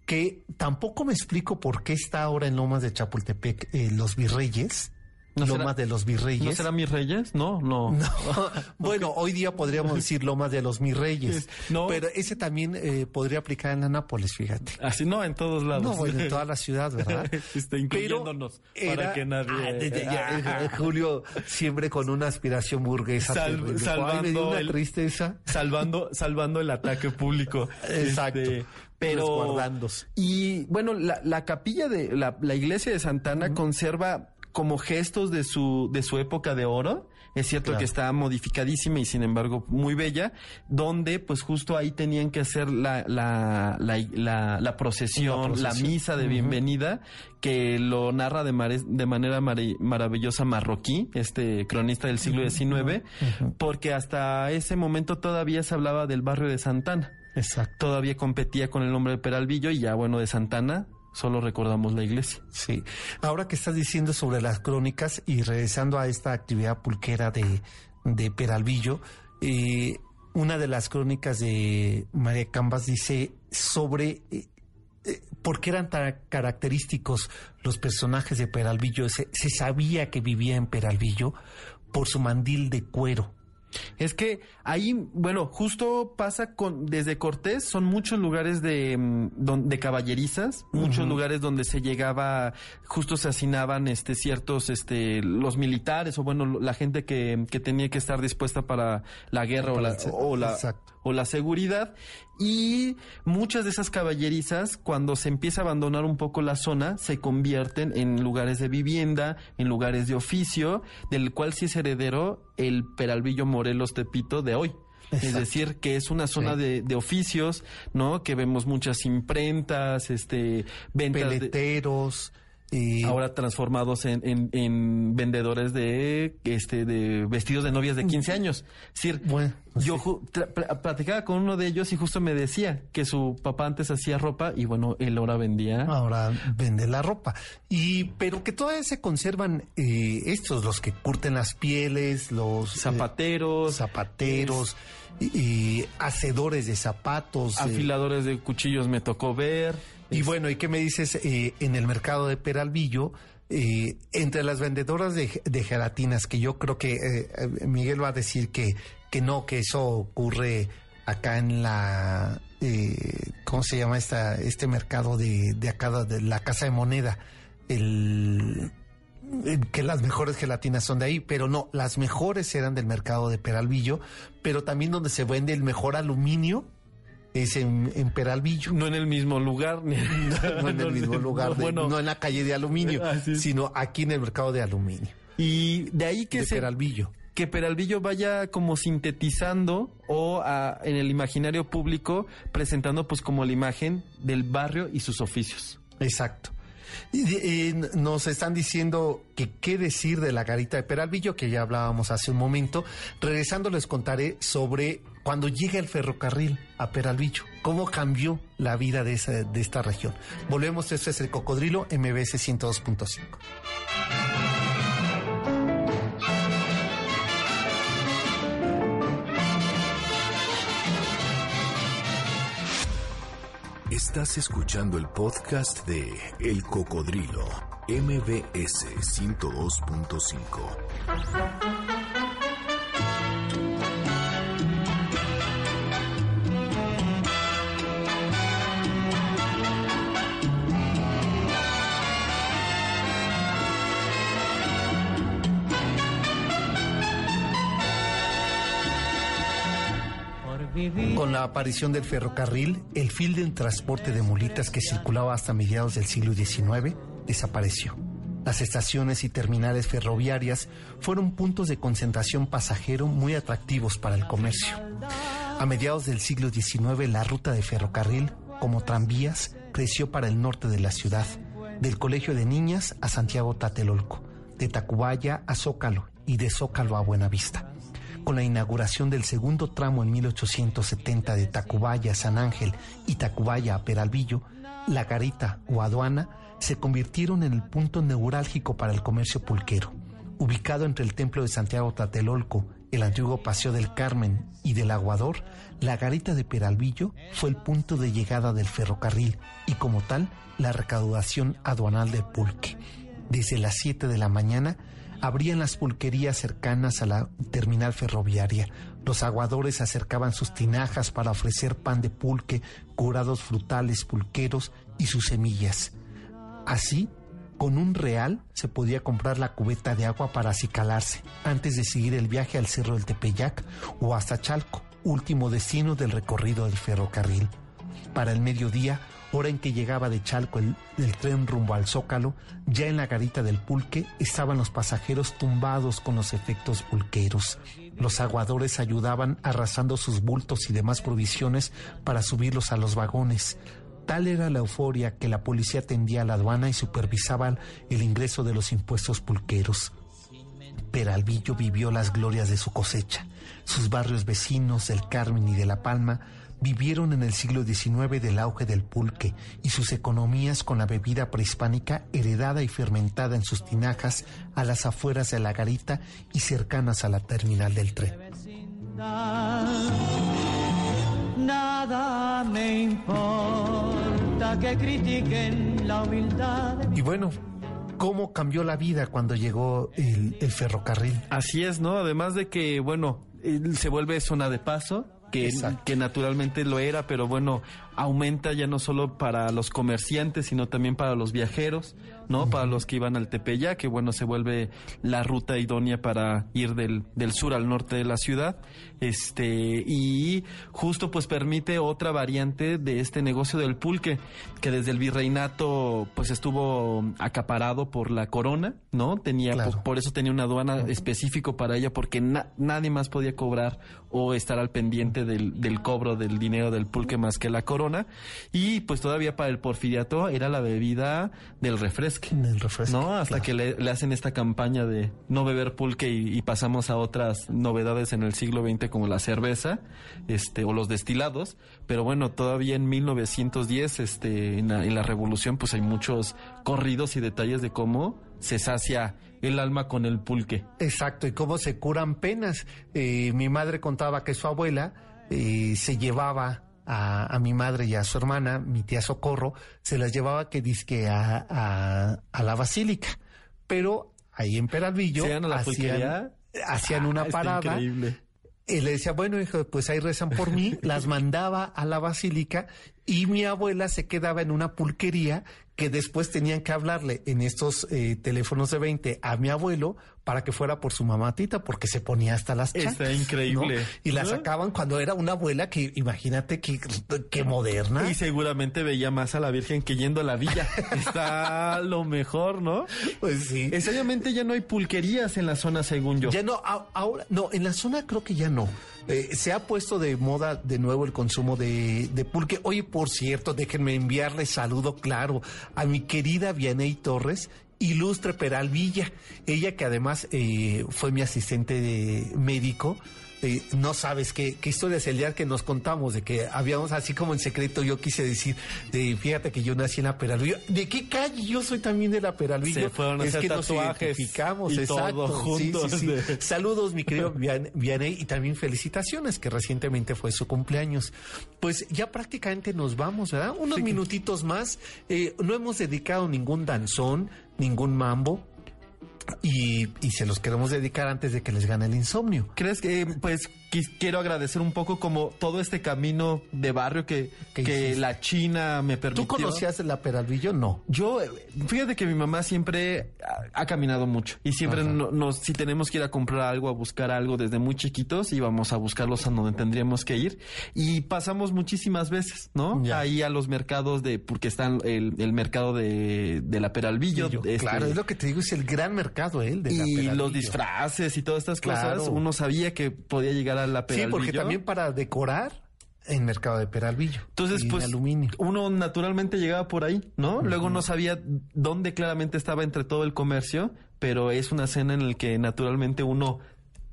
que tampoco me explico por qué está ahora en Lomas de Chapultepec eh, los virreyes, Lomas de los Virreyes. ¿No será Mis Reyes? No, no. bueno, hoy día podríamos decir Lomas de los Mirreyes. No. Pero ese también eh, podría aplicar en la Nápoles, fíjate. Así no, en todos lados. No, bueno, en toda la ciudad, ¿verdad? Está incluyéndonos para que nadie... Ah, Julio, siempre con una aspiración burguesa. salvando una tristeza. Salvando, salvando el ataque público. Exacto. Este, pero y bueno la, la capilla de la, la iglesia de Santana conserva como gestos de su, de su época de oro. Es cierto que está modificadísima y sin embargo muy bella, donde pues justo ahí tenían que hacer la, la, la, la, procesión, la misa de bienvenida, que lo narra de, de manera maravillosa Marroquí, este cronista del siglo XIX, porque hasta ese momento todavía se hablaba del barrio de Santana. Exacto. Todavía competía con el nombre de Peralvillo y ya bueno, de Santana solo recordamos la iglesia. Sí. Ahora que estás diciendo sobre las crónicas y regresando a esta actividad pulquera de, de Peralvillo, eh, una de las crónicas de María Cambas dice sobre eh, eh, por qué eran tan característicos los personajes de Peralvillo. se sabía que vivía en Peralvillo por su mandil de cuero es que ahí, bueno, justo pasa con, desde Cortés, son muchos lugares de, mm, de caballerizas, muchos lugares donde se llegaba, justo se hacinaban este, ciertos, este, los militares o bueno, la gente que, que tenía que estar dispuesta para la guerra o la, o la, o la seguridad. Y muchas de esas caballerizas, cuando se empieza a abandonar un poco la zona, se convierten en lugares de vivienda, en lugares de oficio, del cual sí es heredero el Peralvillo Morelos Tepito de hoy. Es decir, que es una zona de, de, oficios, ¿no? Que vemos muchas imprentas, este, ventas. Peleteros. Ahora transformados en, en, vendedores de este de vestidos de novias de 15 años. Es bueno, yo platicaba con uno de ellos y justo me decía que su papá antes hacía ropa y bueno, él ahora vendía. Ahora vende la ropa. Y pero que todavía se conservan eh, estos, los que curten las pieles, los eh, zapateros. zapateros. y, hacedores de zapatos. Eh, afiladores de cuchillos me tocó ver. Y bueno, ¿y qué me dices eh, en el mercado de Peralvillo? Eh, entre las vendedoras de, de, gelatinas, que yo creo que eh, Miguel va a decir que, que no, que eso ocurre acá en la, ¿cómo se llama esta, este mercado de, de acá, de la Casa de Moneda? El, que las mejores gelatinas son de ahí, pero no, las mejores eran del mercado de Peralvillo, pero también donde se vende el mejor aluminio es en, Peralvillo. No en el mismo lugar. no, en el mismo lugar, no, en la calle de aluminio, sino aquí en el mercado de aluminio. Y de ahí que se, Peralvillo. Que Peralvillo vaya como sintetizando o en el imaginario público presentando pues como la imagen del barrio y sus oficios. Exacto. Y, nos están diciendo que qué decir de la garita de Peralvillo, que ya hablábamos hace un momento. Regresando les contaré sobre cuando llega el ferrocarril a Peralvillo, cómo cambió la vida de, esa, de esta región. Volvemos, este es el Cocodrilo MBS 102.5. Estás escuchando el podcast de El Cocodrilo, MBS 102.5. Con la aparición del ferrocarril, el fil de transporte de mulitas que circulaba hasta mediados del siglo XIX desapareció. Las estaciones y terminales ferroviarias fueron puntos de concentración pasajero muy atractivos para el comercio. A mediados del siglo XIX, la ruta de ferrocarril, como tranvías, creció para el norte de la ciudad, del Colegio de Niñas a Santiago Tatelolco, de Tacubaya a Zócalo y de Zócalo a Buenavista con la inauguración del segundo tramo en 1870 de Tacubaya a San Ángel y Tacubaya a Peralvillo, la garita o aduana se convirtieron en el punto neurálgico para el comercio pulquero. Ubicado entre el templo de Santiago Tatelolco, el antiguo Paseo del Carmen y del Aguador, la garita de Peralvillo fue el punto de llegada del ferrocarril y como tal la recaudación aduanal del pulque. Desde las 7 de la mañana abrían las pulquerías cercanas a la terminal ferroviaria. Los aguadores acercaban sus tinajas para ofrecer pan de pulque, curados frutales pulqueros y sus semillas. Así, con un real se podía comprar la cubeta de agua para acicalarse antes de seguir el viaje al Cerro del Tepeyac o hasta Chalco, último destino del recorrido del ferrocarril. Para el mediodía, hora en que llegaba de Chalco el, tren rumbo al Zócalo, ya en la garita del pulque estaban los pasajeros tumbados con los efectos pulqueros. Los aguadores ayudaban arrasando sus bultos y demás provisiones para subirlos a los vagones. Tal era la euforia que la policía atendía a la aduana y supervisaba el ingreso de los impuestos pulqueros. Peralvillo vivió las glorias de su cosecha. Sus barrios vecinos del Carmen y de La Palma vivieron en el siglo XIX del auge del pulque y sus economías con la bebida prehispánica heredada y fermentada en sus tinajas a las afueras de la garita y cercanas a la terminal del tren. Nada me importa que critiquen la humildad. Y bueno, cómo cambió la vida cuando llegó el, el, ferrocarril. Así es, ¿no? Además de que, bueno, se vuelve zona de paso, que, que, naturalmente lo era, pero bueno, aumenta ya no solo para los comerciantes, sino también para los viajeros, ¿no? Para los que iban al Tepeyac, que bueno, se vuelve la ruta idónea para ir del, del sur al norte de la ciudad. Este, y justo pues permite otra variante de este negocio del pulque, que desde el virreinato pues estuvo acaparado por la corona, ¿no? Tenía, por, eso tenía una aduana específico para ella, porque nadie más podía cobrar o estar al pendiente del, del cobro del dinero del pulque más que la corona y pues todavía para el porfiriato era la bebida del refresque. Del refresque. ¿No? Hasta que le, hacen esta campaña de no beber pulque y, pasamos a otras novedades en el siglo XX como la cerveza, este, o los destilados. Pero bueno, todavía en 1910, este, en la, revolución, pues hay muchos corridos y detalles de cómo se sacia el alma con el pulque. Exacto, y cómo se curan penas. Eh, mi madre contaba que su abuela eh, se llevaba a, mi madre y a su hermana, mi tía Socorro, se las llevaba que disque a, a, la basílica. Pero ahí en Peralvillo hacían, hacían, una ah, parada. Y le decía, bueno, hijo, pues ahí rezan por mí, las mandaba a la basílica y mi abuela se quedaba en una pulquería que después tenían que hablarle en estos eh, teléfonos de 20 a mi abuelo para que fuera por su mamatita porque se ponía hasta las chanclas. Está increíble. Y la sacaban cuando era una abuela que imagínate que, que moderna. Y seguramente veía más a la Virgen que yendo a la villa. Está lo mejor, ¿no? Pues sí. Exactamente ya no hay pulquerías en la zona según yo. Ya no, ahora, no, en la zona creo que ya no. Eh, se ha puesto de moda de nuevo el consumo de, de pulque. Oye, por cierto, déjenme enviarle saludo claro a mi querida Vianey Torres, ilustre Peralvilla, ella que además eh, fue mi asistente de médico eh, no sabes qué, qué historia es el día que nos contamos de que habíamos, así como en secreto, yo quise decir, de, fíjate que yo nací en la Peralvillo. ¿De qué calle? Yo soy también de la Peralvillo. Se fueron es que nos identificamos, y exacto. todo juntos sí, sí. de- Saludos, mi querido Vian- Vianey, y también felicitaciones, que recientemente fue su cumpleaños. Pues ya prácticamente nos vamos, ¿verdad? Unos minutitos más. Eh, no hemos dedicado ningún danzón, ningún mambo. Y, y se los queremos dedicar antes de que les gane el insomnio. ¿Crees que, pues, quis- quiero agradecer un poco como todo este camino de barrio que, ¿Qué que la China me permitió? ¿Tú conocías la Peralvillo? No. Yo, eh, fíjate que mi mamá siempre ha, ha caminado mucho y siempre Ajá. no- nos, si tenemos que ir a comprar algo, a buscar algo desde muy chiquitos, íbamos a buscarlos a donde tendríamos que ir y pasamos muchísimas veces, ¿no? Ya. Ahí a los mercados de, porque están el, el mercado de, de la Peralvillo. Yo, este, claro, es lo que te digo, es el gran mercado, ¿eh? el de la y los disfraces y todas estas Claro. cosas, uno sabía que podía llegar a la Sí, Peralvillo. porque también para decorar en mercado de Peralvillo. Entonces, y pues, aluminio. uno naturalmente llegaba por ahí, ¿no? Luego no sabía dónde claramente estaba entre todo el comercio, pero es una escena en la que naturalmente uno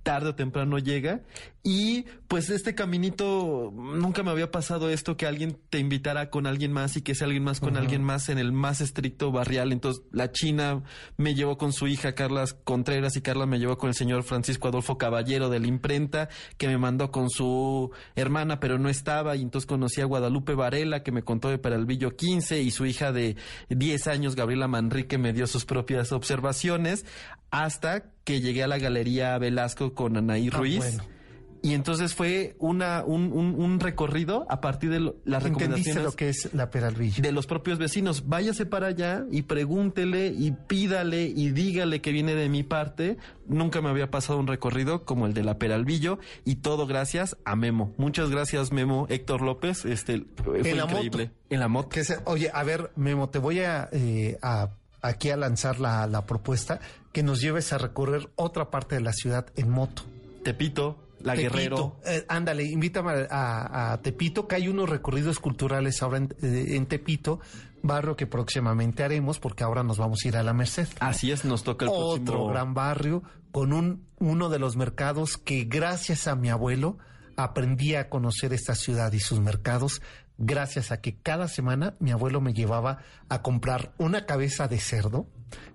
tarde o temprano llega. Y pues este caminito nunca me había pasado esto que alguien te invitara con alguien más y que sea alguien más con alguien más en el más estricto barrial. Entonces la China me llevó con su hija Carla Contreras y Carla me llevó con el señor Francisco Adolfo Caballero de la imprenta que me mandó con su hermana pero no estaba. Y entonces conocí a Guadalupe Varela que me contó de Peralvillo 15 y su hija de 10 años Gabriela Manrique me dio sus propias observaciones hasta que llegué a la Galería Velasco con Anaí Ah, Ruiz. bueno. Y entonces fue una, un, un- un recorrido a partir de lo- las ¿Entendiste recomendaciones lo que es la Peralvillo? de los propios vecinos. Váyase para allá y pregúntele y pídale y dígale que viene de mi parte. Nunca me había pasado un recorrido como el de la Peralvillo y todo gracias a Memo. Muchas gracias Memo, Héctor López. Este fue En la increíble. moto. En la moto. Que se- oye, a ver, Memo, te voy a, eh, a- aquí a lanzar la, la propuesta que nos lleves a recorrer otra parte de la ciudad en moto. Tepito, La Tepito. Guerrero. Eh, ándale, invítame a, a Tepito, que hay unos recorridos culturales ahora en, eh, en Tepito, barrio que próximamente haremos, porque ahora nos vamos a ir a la Merced. Así es, nos toca el Otro próximo. gran barrio con un, uno de los mercados que gracias a mi abuelo aprendí a conocer esta ciudad y sus mercados gracias a que cada semana mi abuelo me llevaba a comprar una cabeza de cerdo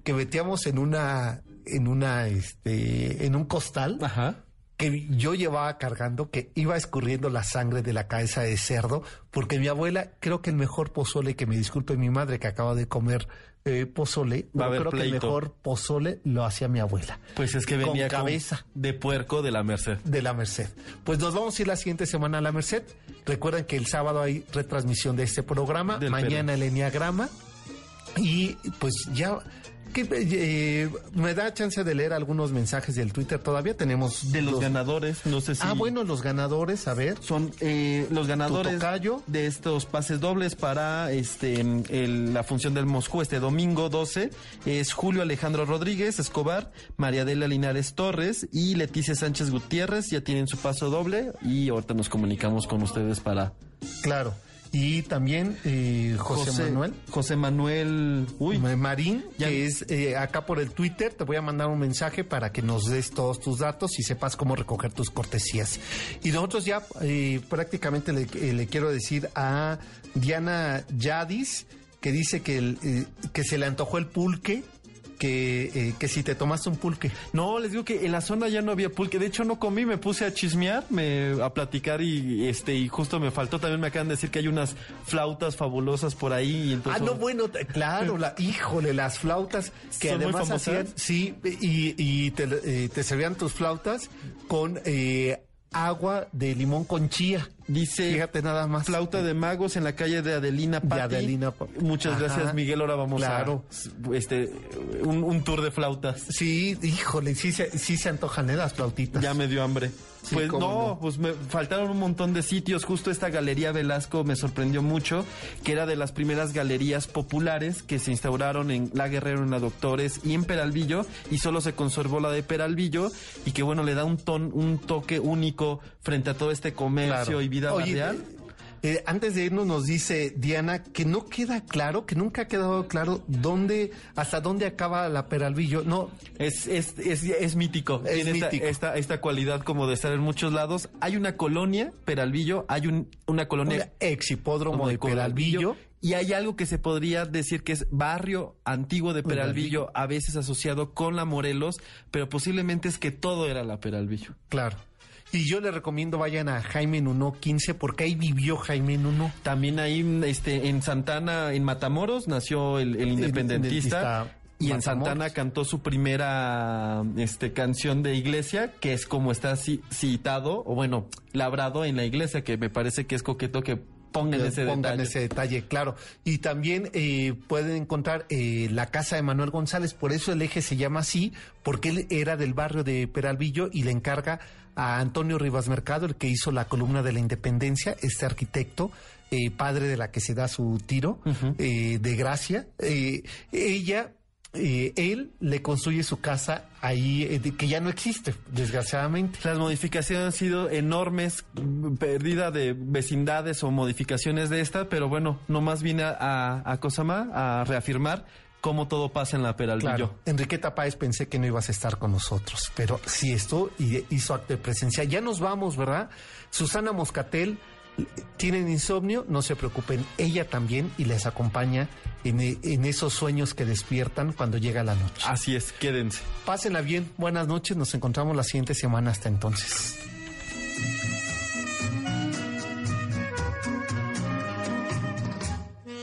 que metíamos en una en una este en un costal Ajá. que yo llevaba cargando, que iba escurriendo la sangre de la cabeza de cerdo, porque mi abuela, creo que el mejor pozole, que me disculpe mi madre que acaba de comer eh, pozole, Va creo que el mejor pozole lo hacía mi abuela. Pues es que Con venía cabeza. de puerco de la Merced. De la Merced. Pues nos vamos a ir la siguiente semana a la Merced. Recuerden que el sábado hay retransmisión de este programa, Del mañana el Enneagrama. Y pues ya que eh, me da chance de leer algunos mensajes del Twitter. Todavía tenemos De los los- ganadores, no sé si. Ah, bueno, los ganadores, a ver. Son eh, los ganadores de estos pases dobles para este el- la función del Moscú este domingo 12 es Julio Alejandro Rodríguez Escobar, María Adela Linares Torres y Leticia Sánchez Gutiérrez. Ya tienen su paso doble y ahorita nos comunicamos con ustedes para Claro. Y también eh, José, Manuel José Manuel. Uy, Marín, Ya- que es eh, acá por el Twitter. Te voy a mandar un mensaje para que nos des todos tus datos y sepas cómo recoger tus cortesías. Y nosotros ya eh, prácticamente le, eh, le quiero decir a Diana Yadis que dice que, el, eh, que se le antojó el pulque, que, eh, que si te tomaste un pulque. No, les digo que en la zona ya no había pulque. De hecho, no comí, me puse a chismear, me, a platicar y este y justo me faltó. También me acaban de decir que hay unas flautas fabulosas por ahí. Y entonces, Ah, no, bueno, claro, la, híjole, las flautas que ¿Son además hacían, sí, y, y te, eh, te servían tus flautas con eh, agua de limón con chía. Dice Fíjate nada más. flauta de magos en la calle de Adelina De Patti. Adelina Pa- Muchas Ajá. gracias, Miguel. Ahora vamos Claro. a este un, un tour de flautas. Sí, híjole, sí se, sí se antojan ¿eh? las flautitas. Ya me dio hambre. Sí, pues no. pues me faltaron un montón de sitios. Justo esta galería Velasco me sorprendió mucho, que era de las primeras galerías populares que se instauraron en La Guerrero, en la Doctores y en Peralvillo, y solo se conservó la de Peralvillo, y que bueno, le da un ton, un toque único frente a todo este comercio Claro. y vida Oye, barrial. eh, Eh, antes de irnos nos dice Diana que no queda claro, que nunca ha quedado claro dónde, hasta dónde acaba la Peralvillo. No, Es, es, es, es mítico. Es Tiene esta- mítico. Esta, esta, cualidad como de estar en muchos lados. Hay una colonia, Peralvillo, hay un, una colonia un ex hipódromo de Peralvillo. Y hay algo que se podría decir que es barrio antiguo de Peralvillo, a veces asociado con la Morelos, pero posiblemente es que todo era la Peralvillo. Claro. Y yo les recomiendo vayan a Jaime Nuno 15 porque ahí vivió Jaime Nuno. También ahí este, en Santana, en Matamoros, nació el, el independentista. Y en. Santana cantó su primera este, canción de iglesia, que es como está ci- citado, o bueno, labrado en la iglesia, que me parece que es coqueto que pongan ese Pongan detalle. ese detalle, claro. Y también eh, pueden encontrar eh, la casa de Manuel González, por eso el eje se llama así, porque él era del barrio de Peralvillo y le encarga a Antonio Rivas Mercado, el que hizo la columna de la independencia, este arquitecto, eh, padre de la que se da su tiro, eh, de Gracia. Eh, ella, eh, él le construye su casa ahí, eh, de- que ya no existe, desgraciadamente. Las modificaciones han sido enormes, pérdida de vecindades o modificaciones de esta, pero bueno, nomás vine a, a, a Cosama a reafirmar cómo todo pasa en la Peralvillo. Claro. Enriqueta Páez pensé que no ibas a estar con nosotros, pero sí esto y hizo acto de presencia. Ya nos vamos, ¿verdad? Susana Moscatel, tienen insomnio, no se preocupen, ella también y les acompaña en, en esos sueños que despiertan cuando llega la noche. Así es, quédense. Pásenla bien, buenas noches, nos encontramos la siguiente semana hasta entonces.